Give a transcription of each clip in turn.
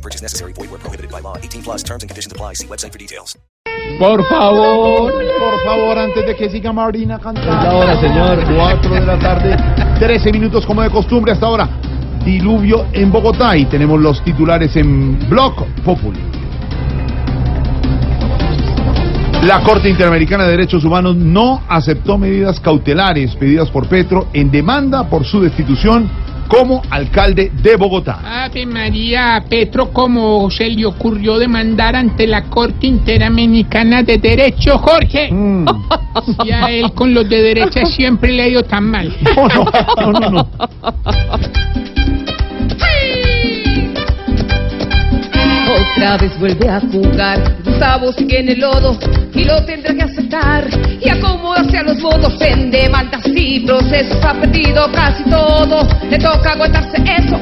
No purchase necessary. Void where prohibited by law. 18 plus terms and conditions apply. See website for details. Por favor. Por favor, antes de que siga Marina cantando. Hasta ahora, señor. 4 de la tarde, 13 minutos como de costumbre hasta ahora. Diluvio en Bogotá y tenemos los titulares en Block Populi. La Corte Interamericana de Derechos Humanos no aceptó medidas cautelares pedidas por Petro en demanda por su destitución como alcalde de Bogotá. Ave María, Petro, ¿cómo se le ocurrió demandar ante la Corte Interamericana de Derecho, Jorge? Mm. Y a él con los de derecha siempre le ha ido tan mal. No, no, no, no, no. Otra vez vuelve a jugar, Gustavo sigue en el lodo y lo tendrá que aceptar y acomodarse a los votos en demandas y procesos. Ha perdido casi todo, le toca aguantarse eso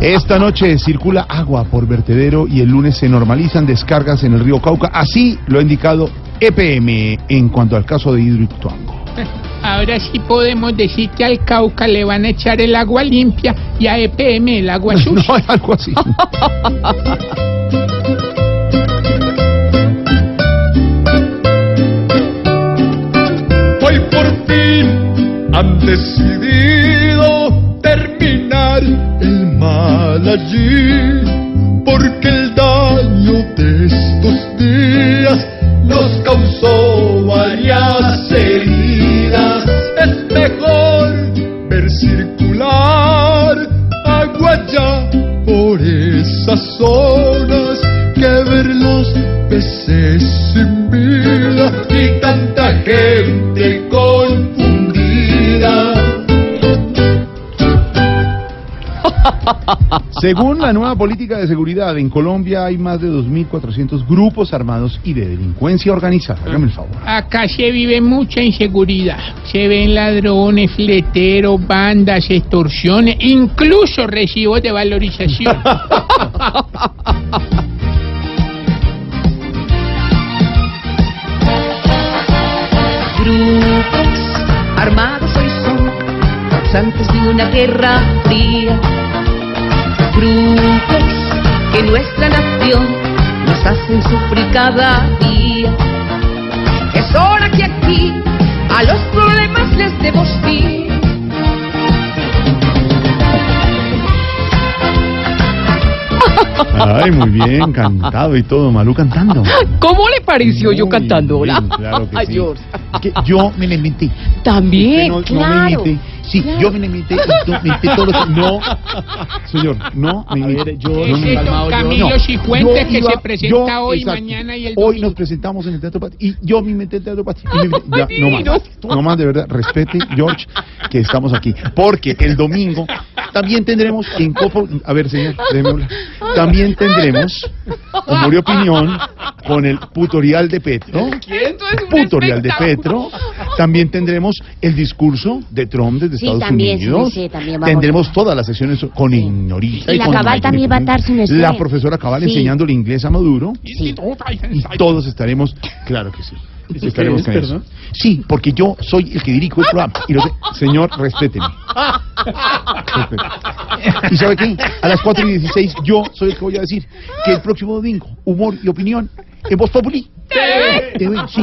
Esta noche circula agua por vertedero y el lunes se normalizan descargas en el río Cauca. Así lo ha indicado EPM en cuanto al caso de Hidroituango. Ahora sí podemos decir que al Cauca le van a echar el agua limpia y a EPM el agua No, sucia. es algo así. Hoy por fin han decidido terminar allí, porque el daño de estos días nos causó varias heridas. Según la nueva política de seguridad, en Colombia hay más de 2.400 grupos armados y de delincuencia organizada. Hágame el favor. Acá se vive mucha inseguridad. Se ven ladrones, fleteros, bandas, extorsiones, incluso recibos de valorización. Grupos armados causantes de una guerra fría. Grupos que nuestra nación nos hacen sufrir cada día. Es hora que aquí a los problemas les demos fin. Ay, muy bien, cantado y todo, Malú cantando. ¿Cómo le pareció yo cantando? bien, claro que sí. Que yo me la inventé. También, no, no me claro. Sí, yo me la inventé. y yo me inventé todo lo que- No, señor, no me yo no Ese me es don Camilo No, Cifuentes que iba- se presenta yo, hoy, exacto. mañana y el Hoy domingo. nos presentamos en el Teatro Patio y yo me inventé el Teatro Patio. Y me- ya, no más, no más, de verdad, respete, George, que estamos aquí. Porque el domingo también tendremos en Copo... A ver, señor, déjeme hablar. También tendremos humor y opinión con el tutorial de Petro. Un Tutorial de. Petro. También tendremos el discurso de Trump desde Sí, Estados también, sí, Unidos. sí, también tendremos a- todas las sesiones con Ignorita. Y la con Cabal Mike también va a dar su La profesora Cabal Sí. enseñándole inglés a Maduro. Sí. Y todos estaremos, claro que sí. Estaremos es, con eso. Sí, porque yo soy el que dirijo el programa. Y lo sé. Señor, respéteme. Respete. ¿Y sabe qué? A las 4 y 16 yo soy el que voy a decir que el próximo domingo, humor y opinión en Voz Populi. TV, sí.